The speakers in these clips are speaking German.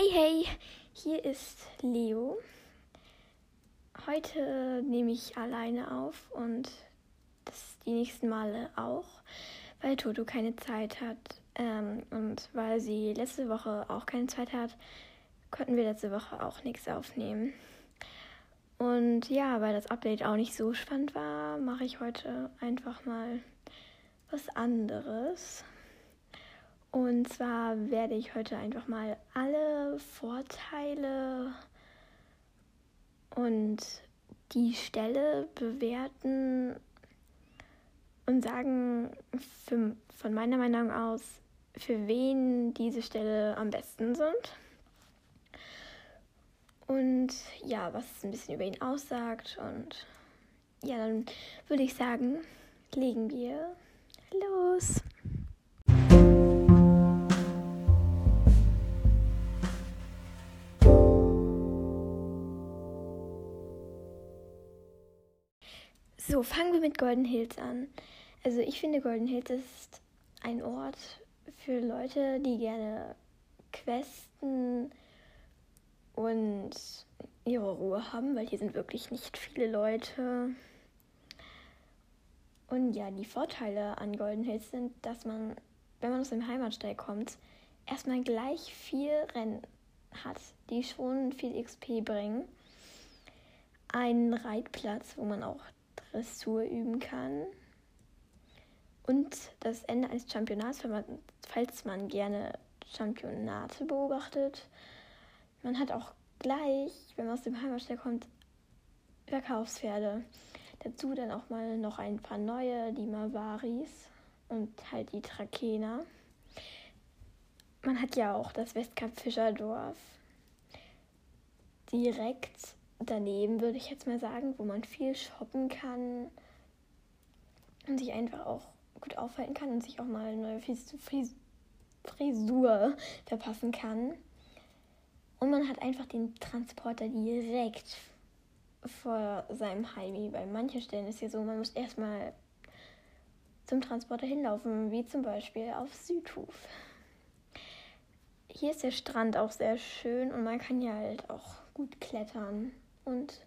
Hey, hey, hier ist Leo. Heute nehme ich alleine auf und das die nächsten Male auch, weil Toto keine Zeit hat ähm, und weil sie letzte Woche auch keine Zeit hat, konnten wir letzte Woche auch nichts aufnehmen. Und ja, weil das Update auch nicht so spannend war, mache ich heute einfach mal was anderes. Und zwar werde ich heute einfach mal alle Vorteile und die Stelle bewerten und sagen für, von meiner Meinung aus, für wen diese Stelle am besten sind. Und ja, was ein bisschen über ihn aussagt. Und ja, dann würde ich sagen, legen wir los. So, fangen wir mit Golden Hills an. Also ich finde, Golden Hills ist ein Ort für Leute, die gerne questen und ihre Ruhe haben, weil hier sind wirklich nicht viele Leute. Und ja, die Vorteile an Golden Hills sind, dass man, wenn man aus dem Heimatstall kommt, erstmal gleich viel Rennen hat, die schon viel XP bringen. Einen Reitplatz, wo man auch Dressur üben kann. Und das Ende eines Championats, falls man gerne Championate beobachtet. Man hat auch gleich, wenn man aus dem Heimatstall kommt, Verkaufspferde. Dazu dann auch mal noch ein paar neue, die Mavaris und halt die Trakehner. Man hat ja auch das Westkap Fischerdorf direkt daneben, würde ich jetzt mal sagen, wo man viel shoppen kann und sich einfach auch gut aufhalten kann und sich auch mal eine neue Fris Frisur verpassen kann. Und man hat einfach den Transporter direkt vor seinem Heimi. Bei manchen Stellen ist ja so, man muss erstmal zum Transporter hinlaufen, wie zum Beispiel auf Südhof. Hier ist der Strand auch sehr schön und man kann ja halt auch gut klettern. Und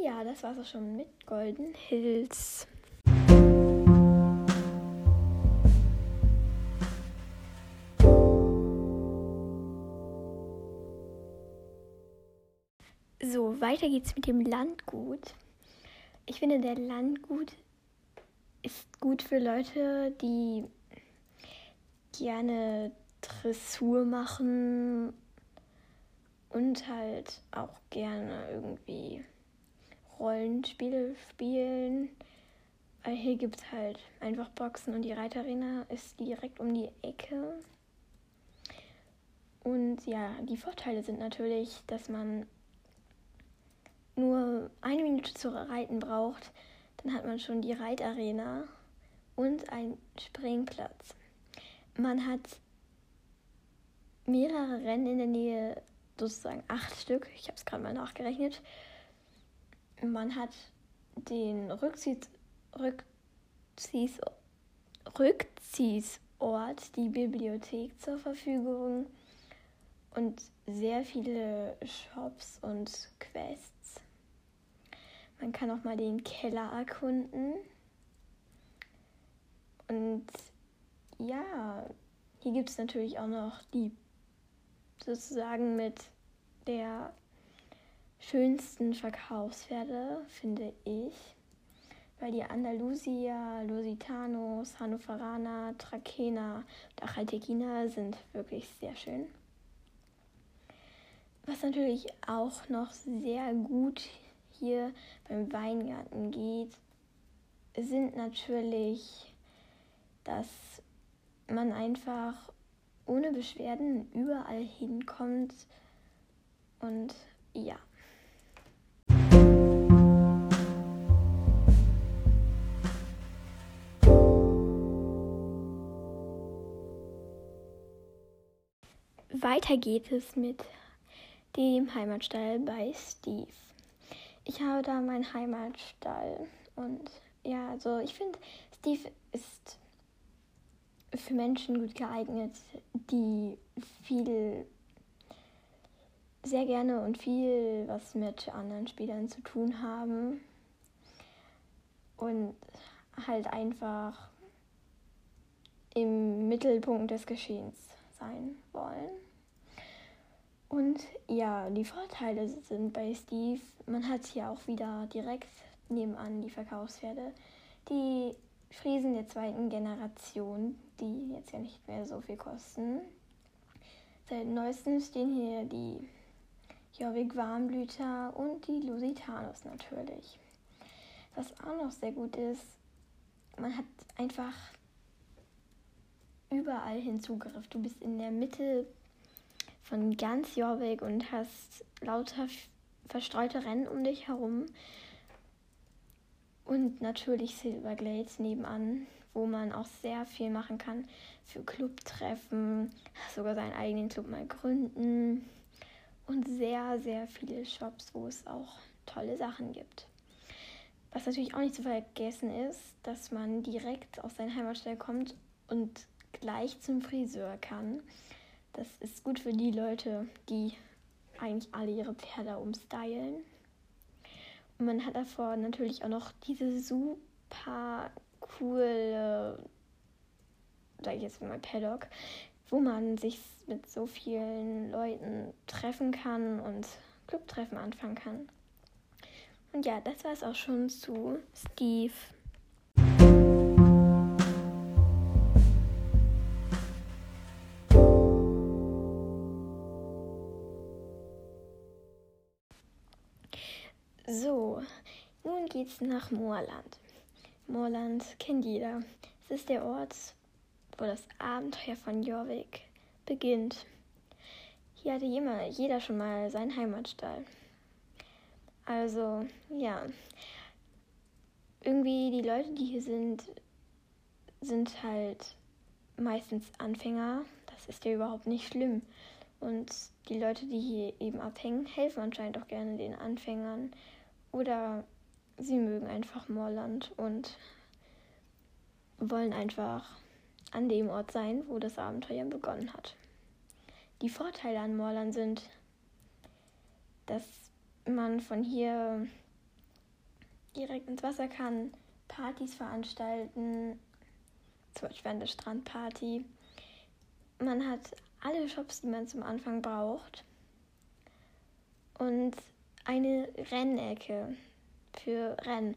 ja, das war's auch schon mit Golden Hills. So, weiter geht's mit dem Landgut. Ich finde, der Landgut ist gut für Leute, die gerne Dressur machen und halt auch gerne irgendwie Rollenspiele spielen. Weil hier gibt es halt einfach Boxen und die Reitarena ist direkt um die Ecke. Und ja, die Vorteile sind natürlich, dass man nur eine Minute zu reiten braucht. Dann hat man schon die Reitarena und einen Springplatz. Man hat mehrere Rennen in der Nähe sozusagen acht Stück. Ich habe es gerade mal nachgerechnet. Man hat den Rückziehs, Rückziehs, Rückziehsort, die Bibliothek zur Verfügung und sehr viele Shops und Quests. Man kann auch mal den Keller erkunden. Und ja, hier gibt es natürlich auch noch die sozusagen mit der schönsten Verkaufspferde, finde ich. Weil die Andalusia, Lusitanos, Hannoveraner, Trakehner und Achaltekiner sind wirklich sehr schön. Was natürlich auch noch sehr gut hier beim Weingarten geht, sind natürlich, dass man einfach ohne Beschwerden überall hinkommt. Und ja. Weiter geht es mit dem Heimatstall bei Steve. Ich habe da meinen Heimatstall und ja, also ich finde, Steve ist für Menschen gut geeignet, die viel sehr gerne und viel was mit anderen Spielern zu tun haben und halt einfach im Mittelpunkt des Geschehens sein wollen. Und ja, die Vorteile sind bei Steve, man hat hier auch wieder direkt nebenan die Verkaufspferde, die Friesen der zweiten Generation, die jetzt ja nicht mehr so viel kosten. Seit neuestem stehen hier die Jorvik Warmblüter und die Lusitanos natürlich. Was auch noch sehr gut ist, man hat einfach überall hin. Du bist in der Mitte von ganz Jorvik und hast lauter verstreute Rennen um dich herum. Und natürlich Silverglades nebenan, wo man auch sehr viel machen kann für Clubtreffen, sogar seinen eigenen Club mal gründen und sehr, sehr viele Shops, wo es auch tolle Sachen gibt. Was natürlich auch nicht zu vergessen ist, dass man direkt aus seiner Heimatstadt kommt und gleich zum Friseur kann. Das ist gut für die Leute, die eigentlich alle ihre Pferde umstylen. Man hat davor natürlich auch noch diese super coole, sag ich jetzt mal Paddock, wo man sich mit so vielen Leuten treffen kann und Clubtreffen anfangen kann. Und ja, das war es auch schon zu Steve. So, nun geht's nach Moorland. Moorland kennt jeder. Es ist der Ort, wo das Abenteuer von Jorvik beginnt. Hier hatte jeder schon mal seinen Heimatstall. Also, ja. Irgendwie die Leute, die hier sind, sind halt meistens Anfänger. Das ist ja überhaupt nicht schlimm. Und die Leute, die hier eben abhängen, helfen anscheinend auch gerne den Anfängern. Oder sie mögen einfach Moorland und wollen einfach an dem Ort sein, wo das Abenteuer begonnen hat. Die Vorteile an Moorland sind, dass man von hier direkt ins Wasser kann, Partys veranstalten, zum Beispiel eine Strandparty. Man hat alle Shops, die man zum Anfang braucht. Und eine Rennecke für Rennen,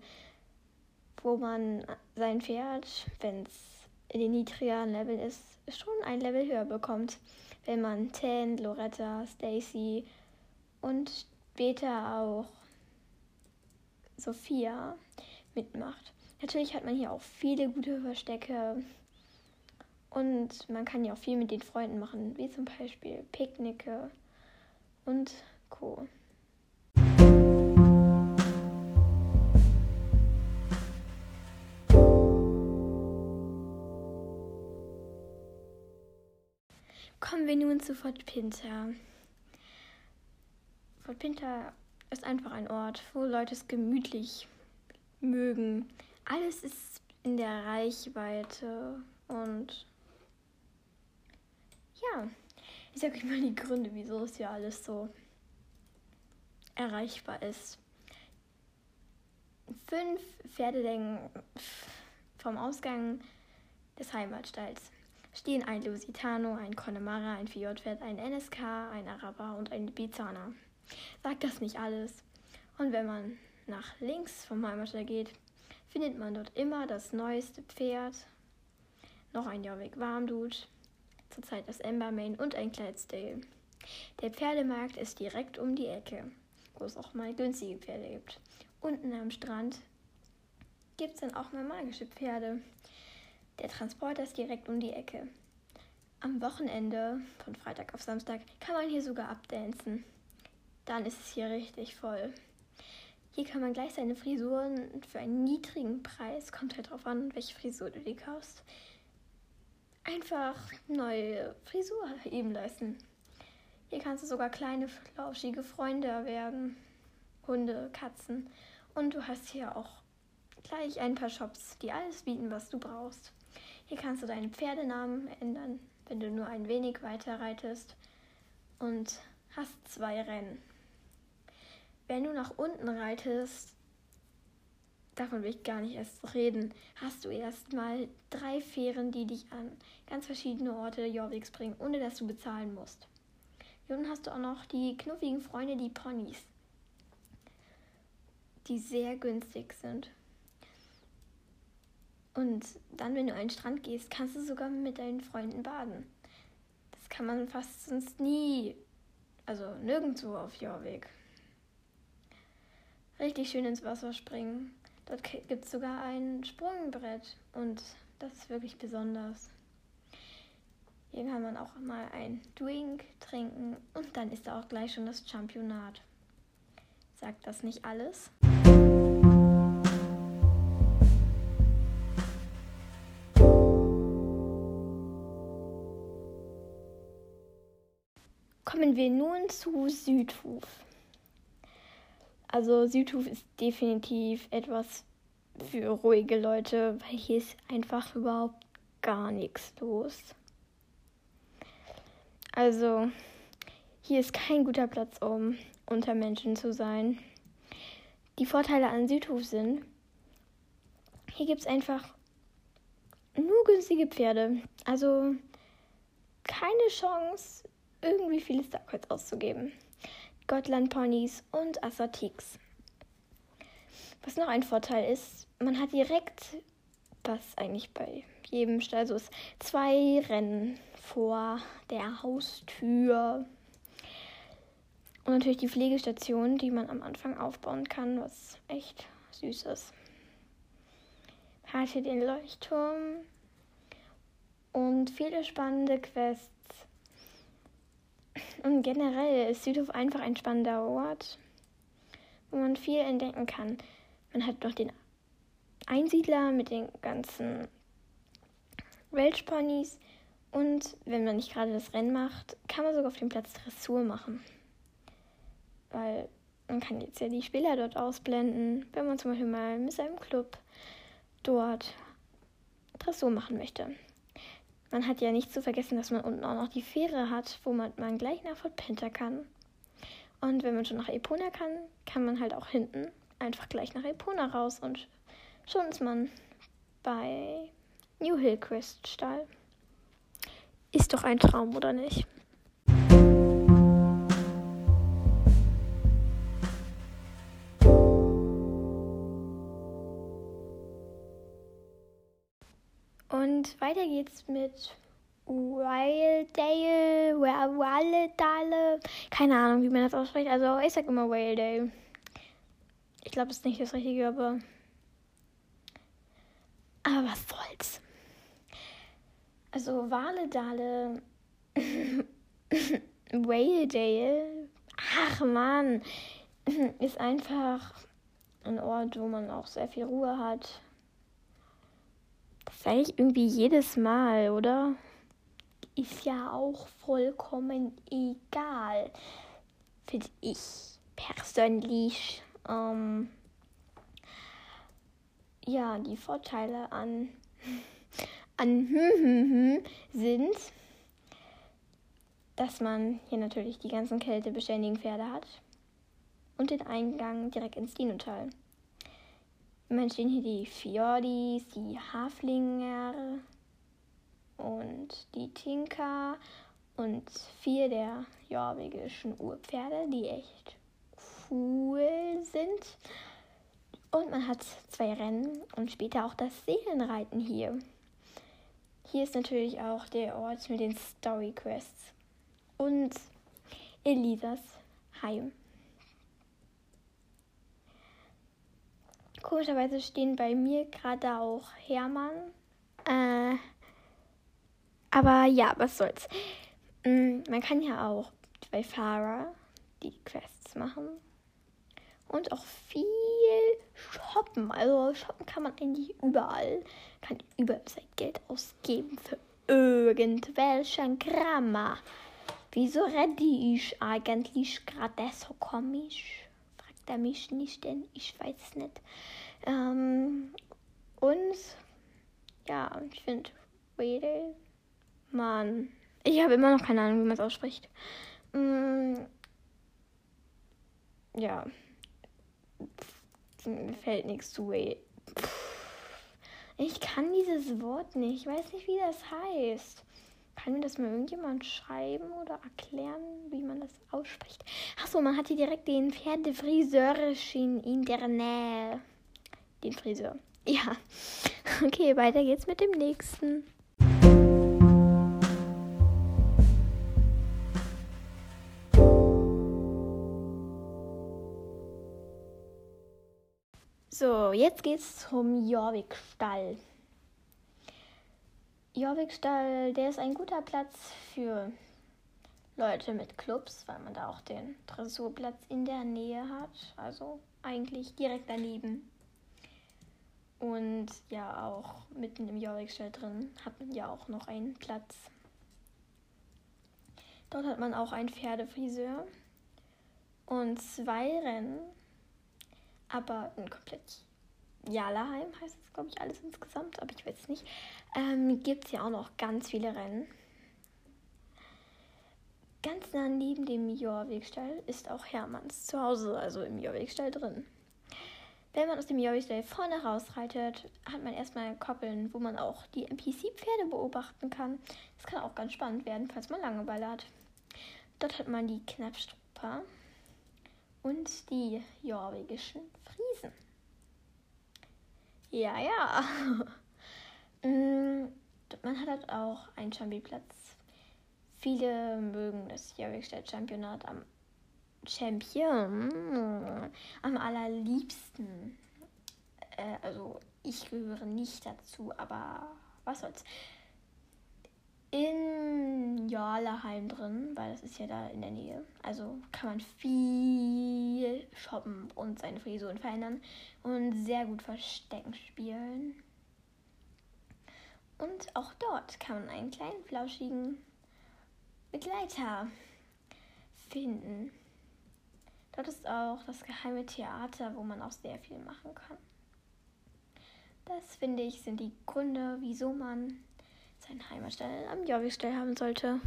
wo man sein Pferd, wenn es in den niedrigeren Level ist, schon ein Level höher bekommt. Wenn man Tan, Loretta, Stacy und später auch Sophia mitmacht. Natürlich hat man hier auch viele gute Verstecke und man kann ja auch viel mit den Freunden machen, wie zum Beispiel Picknicke und Co. Kommen wir nun zu Fort Pinter. Fort Pinter ist einfach ein Ort, wo Leute es gemütlich mögen. Alles ist in der Reichweite und ja, ich sage euch mal die Gründe, wieso es hier alles so erreichbar ist. Fünf Pferdelängen vom Ausgang des Heimatstalls stehen ein Lusitano, ein Connemara, ein Fjordpferd, ein NSK, ein Araber und ein Bizana. Sagt das nicht alles? Und wenn man nach links vom Heimatstall geht, findet man dort immer das neueste Pferd, noch ein Jorvik Warmdut, zurzeit das Embermain und ein Clydesdale. Der Pferdemarkt ist direkt um die Ecke, wo es auch mal günstige Pferde gibt. Unten am Strand gibt es dann auch mal magische Pferde. Der Transporter ist direkt um die Ecke. Am Wochenende, von Freitag auf Samstag, kann man hier sogar abdancen dann ist es hier richtig voll. Hier kann man gleich seine Frisuren für einen niedrigen Preis, kommt halt drauf an, welche Frisur du dir kaufst, einfach neue Frisur eben leisten. Hier kannst du sogar kleine, flauschige Freunde erwerben. Hunde, Katzen. Und du hast hier auch gleich ein paar Shops, die alles bieten, was du brauchst. Hier kannst du deinen Pferdenamen ändern, wenn du nur ein wenig weiter reitest. Und hast zwei Rennen. Wenn du nach unten reitest, davon will ich gar nicht erst reden, hast du erstmal drei Fähren, die dich an ganz verschiedene Orte Jorviks bringen, ohne dass du bezahlen musst. Und dann hast du auch noch die knuffigen Freunde, die Ponys, die sehr günstig sind. Und dann, wenn du an den Strand gehst, kannst du sogar mit deinen Freunden baden. Das kann man fast sonst nie, also nirgendwo auf Jorvik. Richtig schön ins Wasser springen. Dort gibt es sogar ein Sprungbrett und das ist wirklich besonders. Hier kann man auch mal ein Drink trinken und dann ist da auch gleich schon das Championat. Sagt das nicht alles? Kommen wir nun zu Südhof. Also Südhof ist definitiv etwas für ruhige Leute, weil hier ist einfach überhaupt gar nichts los. Also hier ist kein guter Platz, um unter Menschen zu sein. Die Vorteile an Südhof sind, hier gibt es einfach nur günstige Pferde. Also keine Chance, irgendwie viele Starcoins auszugeben. Gotland Ponys und Assatix. Was noch ein Vorteil ist, man hat direkt, was eigentlich bei jedem Stall so ist, zwei Rennen vor der Haustür. Und natürlich die Pflegestation, die man am Anfang aufbauen kann, was echt süß ist. Hat hier den Leuchtturm und viele spannende Quests und generell ist Südhof einfach ein spannender Ort, wo man viel entdecken kann. Man hat noch den Einsiedler mit den ganzen Welchponys und wenn man nicht gerade das Rennen macht, kann man sogar auf dem Platz Dressur machen. Weil man kann jetzt ja die Spieler dort ausblenden, wenn man zum Beispiel mal mit seinem Club dort Dressur machen möchte. Man hat ja nicht zu vergessen, dass man unten auch noch die Fähre hat, wo man, gleich nach Fort Penta kann. Und wenn man schon nach Epona kann, kann man halt auch hinten einfach gleich nach Epona raus und schon ist man bei New Hillcrest Stall. Ist doch ein Traum, oder nicht? Und weiter geht's mit Wildale, Wildale, keine Ahnung, wie man das ausspricht. Also ich sag immer Wildale. Ich glaube, das ist nicht das Richtige, aber. Aber was soll's? Also Waledale, Wildale, ach man, ist einfach ein Ort, wo man auch sehr viel Ruhe hat das sage ich irgendwie jedes Mal, oder? Ist ja auch vollkommen egal. Finde ich persönlich. Ähm, ja, die Vorteile an, an sind, dass man hier natürlich die ganzen kältebeständigen Pferde hat und den Eingang direkt ins Dinotal. Man stehen hier die Fjordis, die Haflinger und die Tinker und vier der jorwegischen Urpferde, die echt cool sind. Und man hat zwei Rennen und später auch das Seelenreiten hier. Hier ist natürlich auch der Ort mit den Story Quests und Elisas Heim. Komischerweise stehen bei mir gerade auch Hermann. Äh, aber ja, was soll's. Mm, man kann ja auch bei Farah die Quests machen. Und auch viel shoppen. Also shoppen kann man eigentlich überall. Kann überall sein Geld ausgeben für irgendwelchen Grammar. Wieso rede ich eigentlich gerade so komisch? Er mich nicht, denn ich weiß nicht. Ähm, und ja, ich finde Wedel, Mann, ich habe immer noch keine Ahnung, wie man es ausspricht. Mm, ja, mir fällt nichts zu. Ey. Ich kann dieses Wort nicht. Ich weiß nicht, wie das heißt. Kann mir das mal irgendjemand schreiben oder erklären, wie man das ausspricht? Achso, man hat hier direkt den Pferdefriseurchen in der Nähe. Den Friseur. Ja. Okay, weiter geht's mit dem nächsten. So, jetzt geht's zum Jorvik-Stall. Jorvik-Stall, der ist ein guter Platz für Leute mit Clubs, weil man da auch den Dressurplatz in der Nähe hat. Also eigentlich direkt daneben. Und ja, auch mitten im Jorvik-Stall drin hat man ja auch noch einen Platz. Dort hat man auch einen Pferdefriseur und zwei Rennen aber ein komplett Jalaheim heißt es, glaube ich, alles insgesamt, aber ich weiß es nicht. Ähm, Gibt es ja auch noch ganz viele Rennen. Ganz nah neben dem Jorwegstall ist auch Hermanns Zuhause, also im Jorwegstall drin. Wenn man aus dem Jorwegstall vorne rausreitet, hat man erstmal Koppeln, wo man auch die NPC-Pferde beobachten kann. Das kann auch ganz spannend werden, falls man Langeweile hat. Dort hat man die Knappstrupper und die jorwegischen Friesen. Ja, ja. Mm, man hat halt auch einen Championplatz. Viele mögen das Jorvikstadt Championat am Champion am allerliebsten. Äh, also ich gehöre nicht dazu, aber was soll's in Jarlaheim drin, weil das ist ja da in der Nähe. Also kann man viel shoppen und seine Frisuren verändern und sehr gut Verstecken spielen. Und auch dort kann man einen kleinen flauschigen Begleiter finden. Dort ist auch das geheime Theater, wo man auch sehr viel machen kann. Das finde ich sind die Gründe, wieso man seinen Heimatstall am Jorvikstall haben sollte.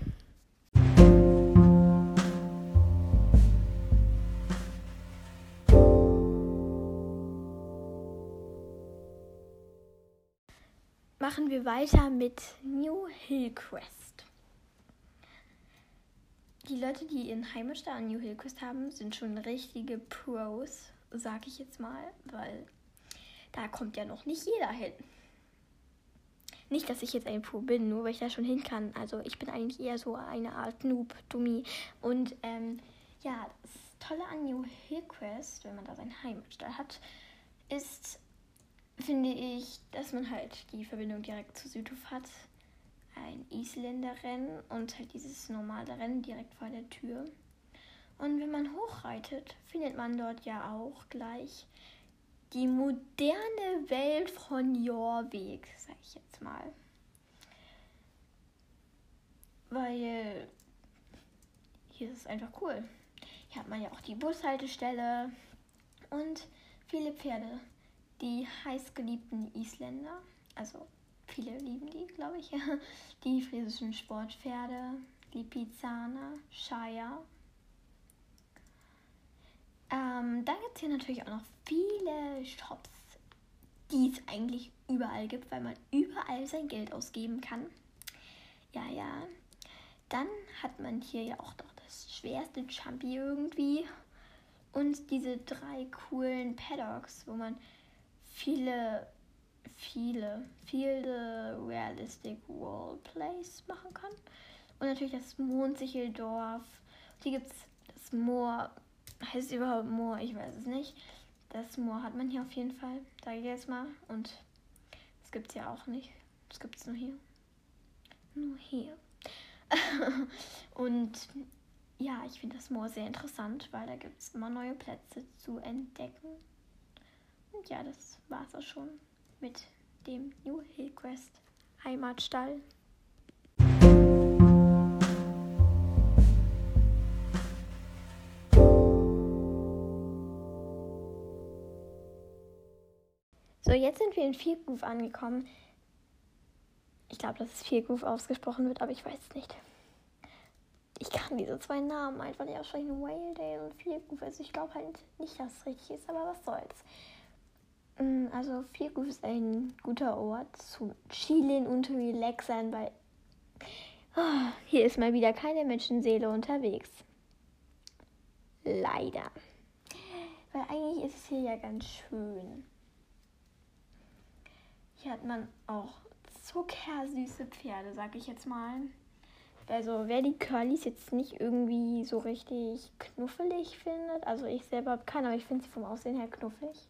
Machen wir weiter mit New Hillcrest. Die Leute, die ihren Heimatstall an New Hillcrest haben, sind schon richtige Pros, sag ich jetzt mal, weil da kommt ja noch nicht jeder hin. Nicht, dass ich jetzt ein Pro bin, nur weil ich da schon hin kann. Also ich bin eigentlich eher so eine Art Noob, Dummy. Und ähm, ja, das Tolle an New Hillcrest, wenn man da seine Heimatstadt hat, ist, finde ich, dass man halt die Verbindung direkt zu Südhof hat. Ein Isländer-Rennen und halt dieses normale Rennen direkt vor der Tür. Und wenn man hochreitet, findet man dort ja auch gleich die moderne Welt von Jorvik, sag ich jetzt mal. Weil hier ist es einfach cool. Hier hat man ja auch die Bushaltestelle und viele Pferde. Die heißgeliebten Isländer, also viele lieben die, glaube ich. Die friesischen Sportpferde, die Pizzaner, Shire ähm, dann gibt es hier natürlich auch noch viele Shops, die es eigentlich überall gibt, weil man überall sein Geld ausgeben kann. Ja, ja. Dann hat man hier ja auch noch das schwerste Champi irgendwie. Und diese drei coolen Paddocks, wo man viele, viele, viele Realistic Roleplays machen kann. Und natürlich das Mondsicheldorf. Hier gibt es das Moor heißt überhaupt Moor? Ich weiß es nicht. Das Moor hat man hier auf jeden Fall, sage ich jetzt mal. Und das gibt es ja auch nicht. Das gibt es nur hier. Nur hier. und ja, ich finde das Moor sehr interessant, weil da gibt es immer neue Plätze zu entdecken. Und ja, das war es auch schon mit dem New Hillcrest Heimatstall. So, jetzt sind wir in Viergroove angekommen. Ich glaube, dass es Viergroove ausgesprochen wird, aber ich weiß es nicht. Ich kann diese zwei Namen einfach nicht aussprechen. Whale und Feargoof. Also ich glaube halt nicht, dass es richtig ist, aber was soll's. Mm, also Feargoof ist ein guter Ort zu chillen und relaxen, weil oh, hier ist mal wieder keine Menschenseele unterwegs. Leider. Weil eigentlich ist es hier ja ganz schön. Hat man auch zuckersüße Pferde, sag ich jetzt mal. Also wer die Curlys jetzt nicht irgendwie so richtig knuffelig findet, also ich selber habe keine, aber ich finde sie vom Aussehen her knuffig.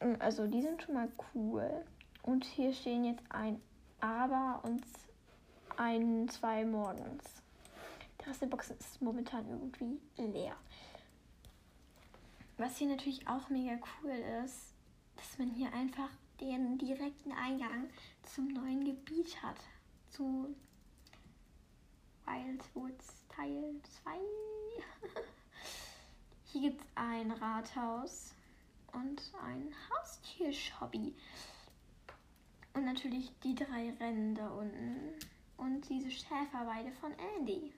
Mm, also die sind schon mal cool. Und hier stehen jetzt ein Aber und ein zwei morgens. Der Rest ist momentan irgendwie leer. Was hier natürlich auch mega cool ist, man hier einfach den direkten Eingang zum neuen Gebiet hat. Zu Wildwoods Teil 2. Hier gibt es ein Rathaus und ein Haustiershobby. Und natürlich die drei Rennen da unten. Und diese Schäferweide von Andy.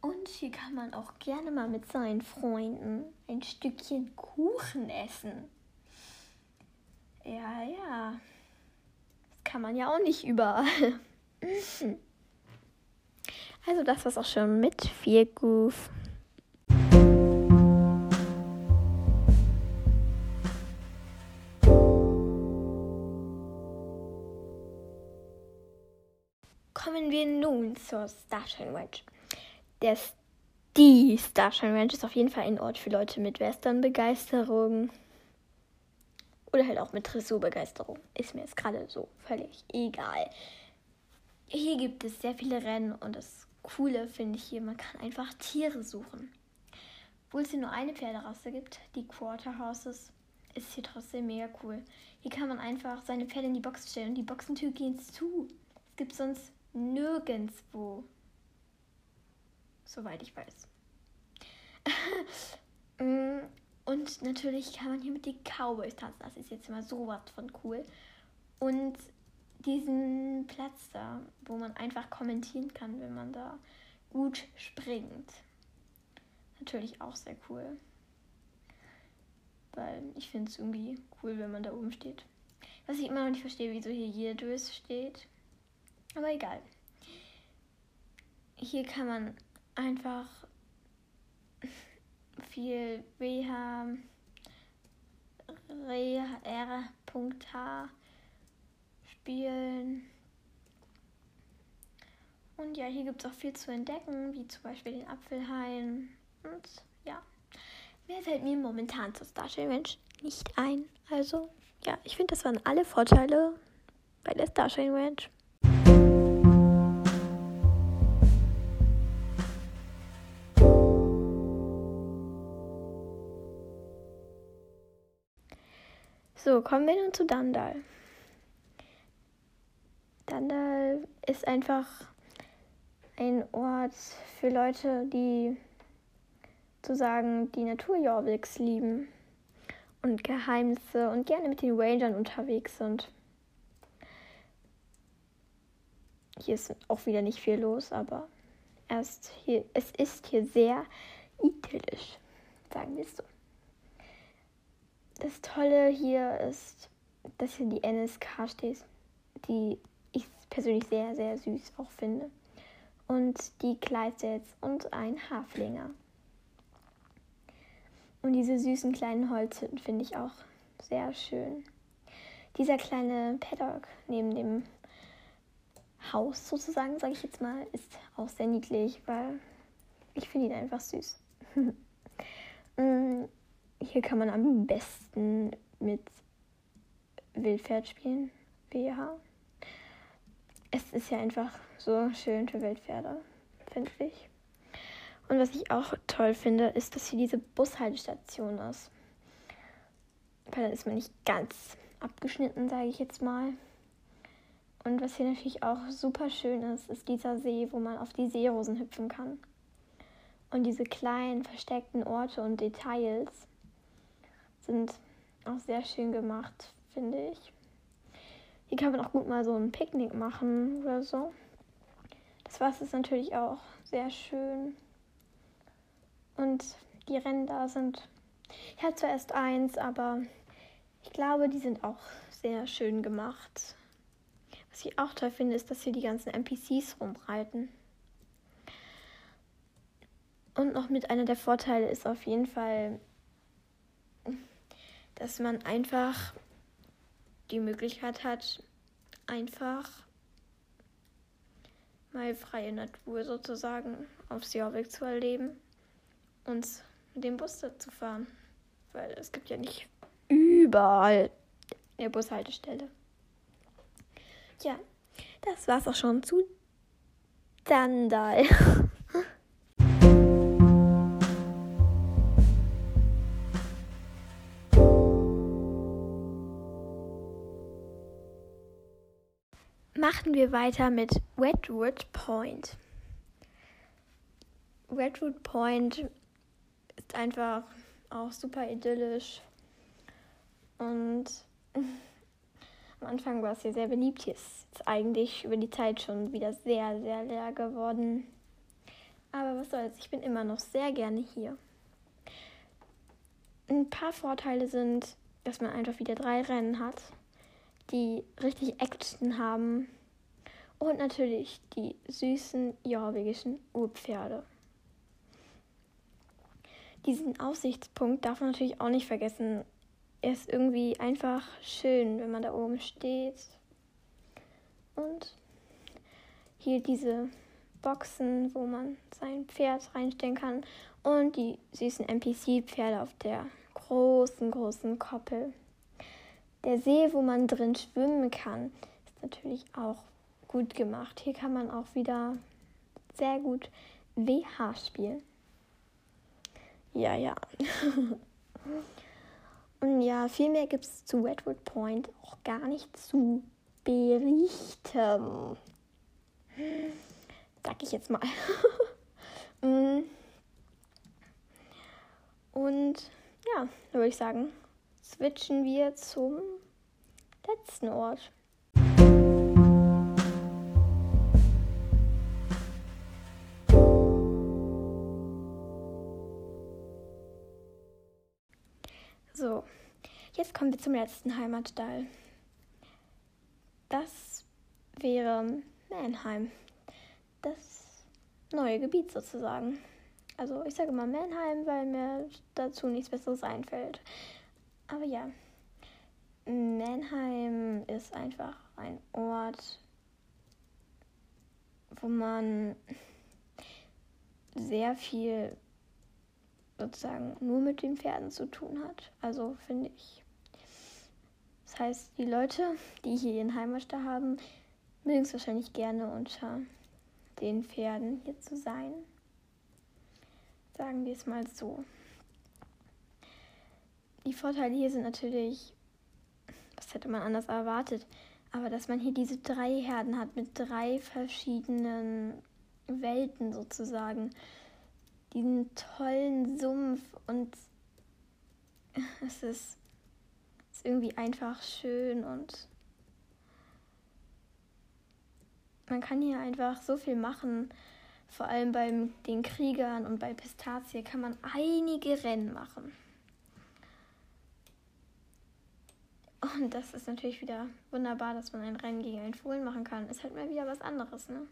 Und hier kann man auch gerne mal mit seinen Freunden ein Stückchen Kuchen essen. Ja, ja. Das kann man ja auch nicht überall. Also das war's auch schon mit viel Goof. Kommen wir nun zur Starshine Ranch. Der die Starshine Ranch ist auf jeden Fall ein Ort für Leute mit Western-Begeisterung. Oder halt auch mit Dressurbegeisterung. Ist mir jetzt gerade so völlig egal. Hier gibt es sehr viele Rennen und das Coole finde ich hier, man kann einfach Tiere suchen. Obwohl es hier nur eine Pferderasse gibt, die Quarterhorses, ist hier trotzdem mega cool. Hier kann man einfach seine Pferde in die Box stellen und die Boxentür geht zu. Es gibt sonst nirgendwo. Soweit ich weiß. Und natürlich kann man hier mit den Cowboys tanzen. Das ist jetzt mal sowas von cool. Und diesen Platz da, wo man einfach kommentieren kann, wenn man da gut springt. Natürlich auch sehr cool. Weil ich finde es irgendwie cool, wenn man da oben steht. Was ich immer noch nicht verstehe, wieso hier jeder steht. Aber egal. Hier kann man einfach viel WH, R.H spielen. Und ja, hier gibt es auch viel zu entdecken, wie zum Beispiel den Apfelhain. Und ja, mehr fällt mir momentan zur Starshine Ranch nicht ein. Also ja, ich finde, das waren alle Vorteile bei der Starshine Ranch. So, kommen wir nun zu Dandal. Dandal ist einfach ein Ort für Leute, die zu sagen, die Naturjorviks lieben und Geheimnisse und gerne mit den Rangern unterwegs sind. Hier ist auch wieder nicht viel los, aber erst hier, es ist hier sehr idyllisch, sagen wir es so. Das Tolle hier ist, dass hier die NSK steht, die ich persönlich sehr, sehr süß auch finde. Und die Kleidsetz und ein Haflinger. Und diese süßen kleinen Holzhütten finde ich auch sehr schön. Dieser kleine Paddock neben dem Haus sozusagen, sage ich jetzt mal, ist auch sehr niedlich, weil ich finde ihn einfach süß. Hier kann man am besten mit Wildpferd spielen. WH es ist ja einfach so schön für Wildpferde, finde ich. Und was ich auch toll finde, ist, dass hier diese Bushaltestation ist. Weil dann ist man nicht ganz abgeschnitten, sage ich jetzt mal. Und was hier natürlich auch super schön ist, ist dieser See, wo man auf die Seerosen hüpfen kann. Und diese kleinen versteckten Orte und Details sind auch sehr schön gemacht, finde ich. Hier kann man auch gut mal so ein Picknick machen oder so. Das Wasser ist natürlich auch sehr schön. Und die da sind. Ich hatte zuerst eins, aber ich glaube, die sind auch sehr schön gemacht. Was ich auch toll finde, ist, dass hier die ganzen NPCs rumreiten. Und noch mit einer der Vorteile ist auf jeden Fall, dass man einfach die Möglichkeit hat, einfach mal freie Natur sozusagen aufs Jorvik zu erleben und mit dem Bus zu fahren. Weil es gibt ja nicht überall eine Bushaltestelle. Ja, das war's auch schon zu Dandal. Machen wir weiter mit Redwood Point. Redwood Point ist einfach auch super idyllisch und am Anfang war es hier sehr beliebt. Hier ist es eigentlich über die Zeit schon wieder sehr, sehr leer geworden. Aber was soll's, ich bin immer noch sehr gerne hier. Ein paar Vorteile sind, dass man einfach wieder drei Rennen hat, die richtig Action haben. Und natürlich die süßen norwegischen Urpferde. Diesen Aussichtspunkt darf man natürlich auch nicht vergessen er ist irgendwie einfach schön, wenn man da oben steht. Und hier diese Boxen, wo man sein Pferd reinstellen kann. Und die süßen NPC-Pferde auf der großen, großen Koppel. Der See, wo man drin schwimmen kann, ist natürlich auch gut gemacht. Hier kann man auch wieder sehr gut WH spielen. Ja, ja. Und ja, viel mehr gibt es zu Redwood Point auch gar nicht zu berichten. Sag ich jetzt mal. Mm. Und ja, würde ich sagen, switchen wir zum letzten Ort. Jetzt kommen wir zum letzten Heimatstall. Das wäre Mannheim. Das neue Gebiet sozusagen. Also ich sage mal Mannheim, weil mir dazu nichts Besseres einfällt. Aber ja, Mannheim ist einfach ein Ort, wo man sehr viel sozusagen nur mit den Pferden zu tun hat. Also finde ich. Das heißt, die Leute, die hier ihren Heimatstall haben, mögen es wahrscheinlich gerne unter den Pferden hier zu sein. Sagen wir es mal so. Die Vorteile hier sind natürlich, was hätte man anders erwartet, aber dass man hier diese drei Herden hat mit drei verschiedenen Welten sozusagen diesen tollen Sumpf und es ist irgendwie einfach schön und man kann hier einfach so viel machen. Vor allem bei den Kriegern und bei Pistazie kann man einige Rennen machen. Und das ist natürlich wieder wunderbar, dass man ein Rennen gegen einen Fohlen machen kann. Ist halt mal wieder was anderes, ne?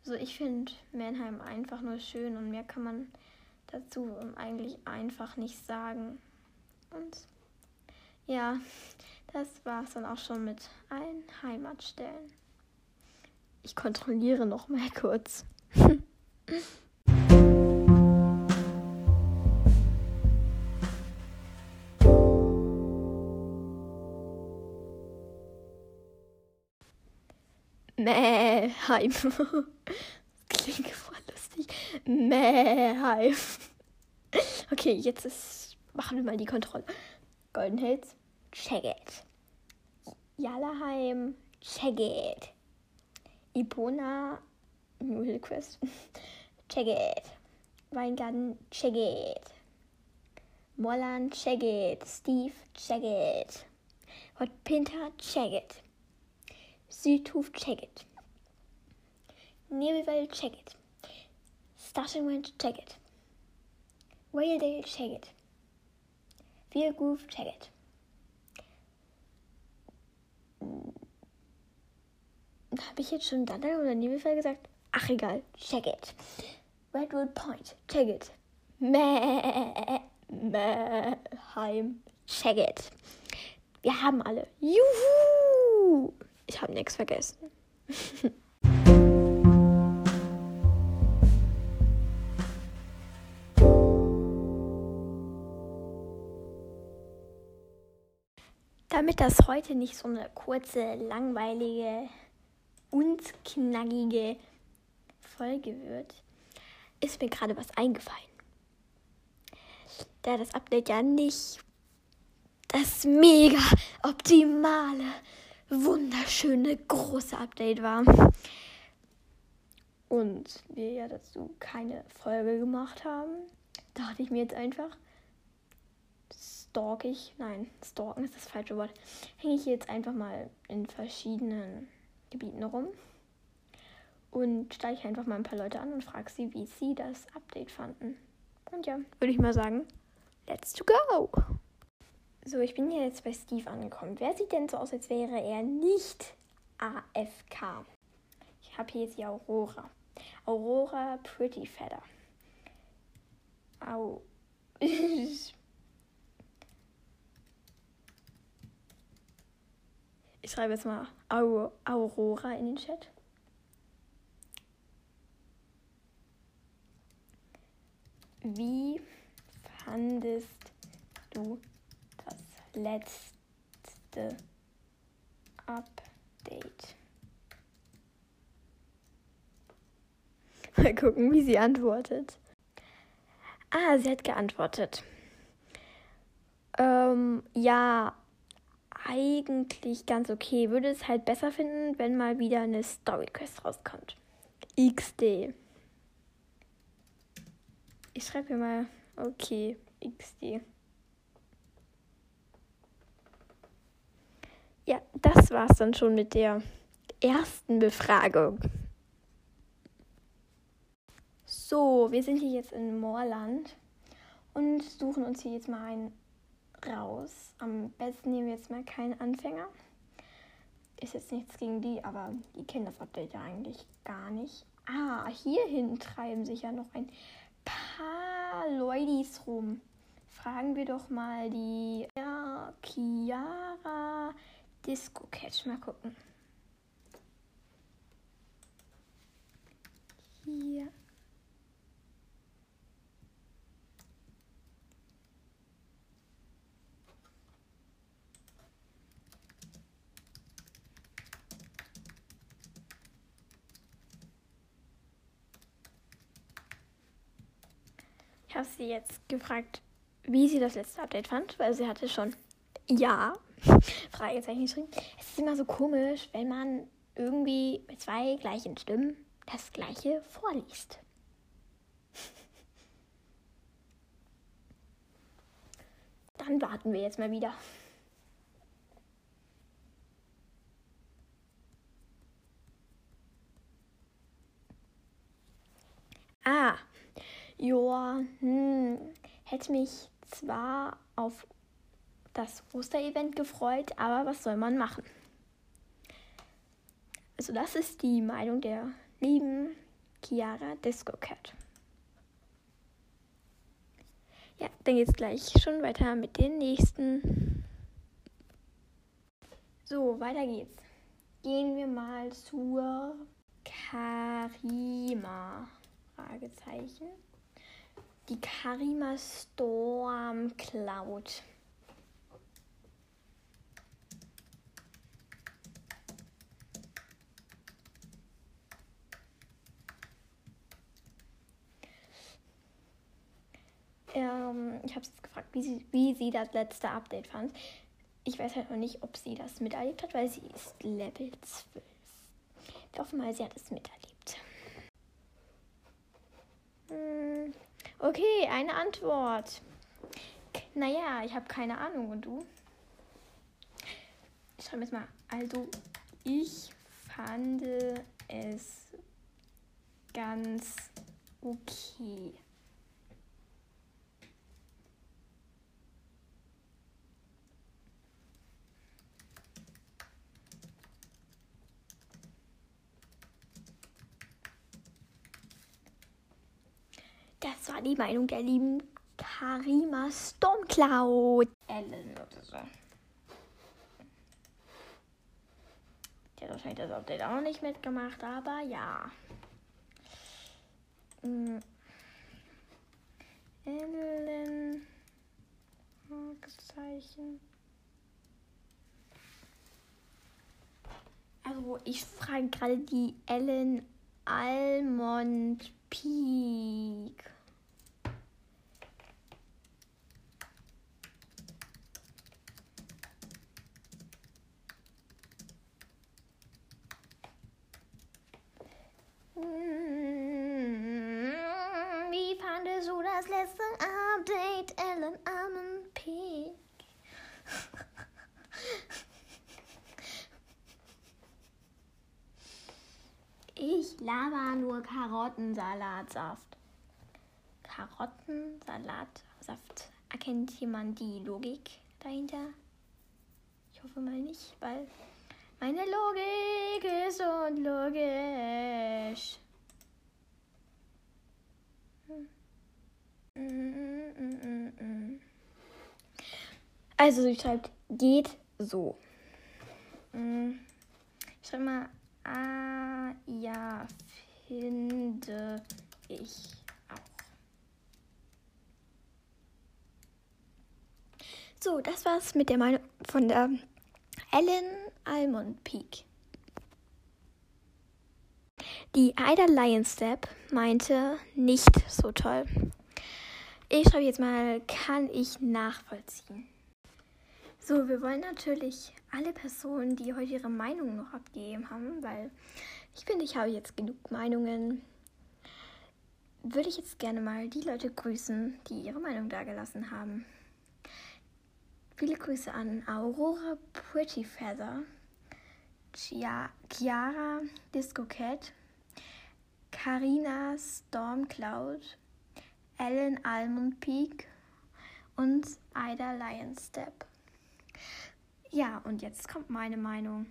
Also ich finde Mannheim einfach nur schön und mehr kann man dazu eigentlich einfach nicht sagen. Und ja, das war es dann auch schon mit allen Heimatstellen. Ich kontrolliere noch mal kurz. Mähheim. Klingt voll lustig. Mähheim. Okay, jetzt ist, machen wir mal die Kontrolle. Golden Hills, check it. Jalaheim, check it. Ipona, New Hillquest, check it. Weingarten, check it. Molland, check it. Steve, check it. Hot Pinter, check it. Südhof Checkit. Nebelwelt, check it. Starting Wind, check it. Whale check it. Feel Groove, check it. Habe ich jetzt schon Dandel oder Nebelfell gesagt? Ach egal, check it. Redwood Point, check it. Mäh, Mäh, Heim, check it. Wir haben alle. Juhu! Ich habe nichts vergessen. Damit das heute nicht so eine kurze, langweilige und knackige Folge wird, ist mir gerade was eingefallen. Da das Update ja nicht das mega optimale, wunderschöne, große Update war. Und wir ja dazu keine Folge gemacht haben, dachte ich mir jetzt einfach, stalk ich, nein, stalken ist das falsche Wort, hänge ich jetzt einfach mal in verschiedenen Gebieten rum und steige einfach mal ein paar Leute an und frage sie, wie sie das Update fanden. Und ja, würde ich mal sagen, let's to go! So, ich bin hier jetzt bei Steve angekommen. Wer sieht denn so aus, als wäre er nicht AFK? Ich habe hier jetzt die Aurora. Aurora Pretty Feather. Au. Ich schreibe jetzt mal Aurora in den Chat. Wie fandest du das letzte Update? Mal gucken, wie sie antwortet. Ah, sie hat geantwortet. Ähm, ja, eigentlich ganz okay. Würde es halt besser finden, wenn mal wieder eine Story Quest rauskommt. XD. Ich schreibe hier mal, okay, XD. Ja, das war's dann schon mit der ersten Befragung. So, wir sind hier jetzt in Moorland und suchen uns hier jetzt mal einen raus. Am besten nehmen wir jetzt mal keinen Anfänger. Ist jetzt nichts gegen die, aber die kennen das Update ja eigentlich gar nicht. Ah, hierhin treiben sich ja noch ein paar Leudis rum. Fragen wir doch mal die ja, Chiara Disco Catch. Mal gucken. Hier. Ich habe sie jetzt gefragt, wie sie das letzte Update fand, weil sie hatte schon ja Fragezeichen geschrieben. Es ist immer so komisch, wenn man irgendwie mit zwei gleichen Stimmen das gleiche vorliest. Dann warten wir jetzt mal wieder. Hätte mich zwar auf das Osterevent gefreut, aber was soll man machen? Also das ist die Meinung der lieben Chiara Disco Cat. Ja, dann geht's gleich schon weiter mit den nächsten. So, weiter geht's. Gehen wir mal zur Karima. Fragezeichen die Karima Storm Cloud. Ähm, ich habe sie gefragt, wie sie, wie sie das letzte Update fand. Ich weiß halt noch nicht, ob sie das miterlebt hat, weil sie ist Level 12. Ich hoffe mal, sie hat es miterlebt. Okay, eine Antwort. Naja, ich habe keine Ahnung. Und du? Ich schreibe jetzt mal. Also, ich fand es ganz okay. Das war die Meinung der lieben Karima Stormcloud. Ellen oder so. Die hat wahrscheinlich das Update auch nicht mitgemacht, aber ja. Mhm. Ellen. Fragezeichen. Also ich frage gerade die Ellen Almond Peak. Wie fandest du das letzte Update, Ellen Almond Peak? Ich laber nur Karottensalatsaft. Karottensalatsaft. Erkennt jemand die Logik dahinter? Ich hoffe mal nicht, weil meine Logik ist unlogisch. Also sie schreibt, geht so. Ich schreibe mal, ah ja, finde ich auch. So, das war's mit der Meinung von der Ellen Almond Peak. Die Ida Lion Step meinte nicht so toll. Ich schreibe jetzt mal, kann ich nachvollziehen. So, wir wollen natürlich alle Personen, die heute ihre Meinung noch abgegeben haben, weil ich finde, ich habe jetzt genug Meinungen. Würde ich jetzt gerne mal die Leute grüßen, die ihre Meinung dagelassen haben. Viele Grüße an Aurora Pretty Feather, Chia Chiara Disco Cat, Carina Stormcloud, Ellen Almond Peak und Ida Lion Step. Ja, und jetzt kommt meine Meinung.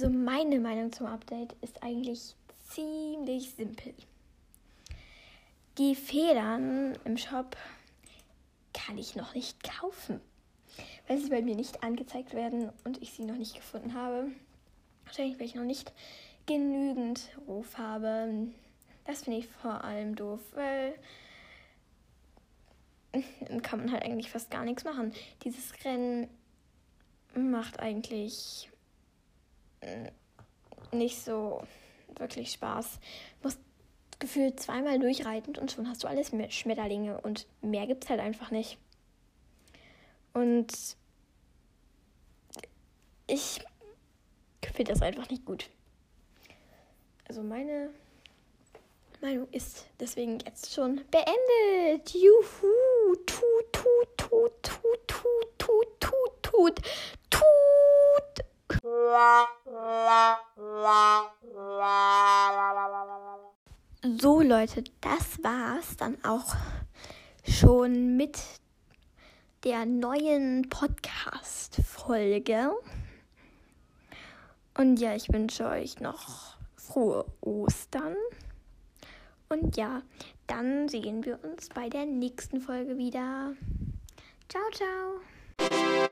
Also meine Meinung zum Update ist eigentlich ziemlich simpel. Die Federn im Shop kann ich noch nicht kaufen, weil sie bei mir nicht angezeigt werden und ich sie noch nicht gefunden habe. Wahrscheinlich, weil ich noch nicht genügend Ruf habe. Das finde ich vor allem doof, weil dann kann man halt eigentlich fast gar nichts machen. Dieses Rennen macht eigentlich nicht so wirklich Spaß. Du musst gefühlt zweimal durchreiten und schon hast du alles Schmetterlinge und mehr gibt es halt einfach nicht. Und ich finde das einfach nicht gut. Also meine Meinung ist deswegen jetzt schon beendet. Juhu, tut, tut, tut, tut, tut, tut, tut, tut, tut. So Leute, das war's dann auch schon mit der neuen Podcast-Folge. Und ja, ich wünsche euch noch frohe Ostern. Und ja, dann sehen wir uns bei der nächsten Folge wieder. Ciao, ciao.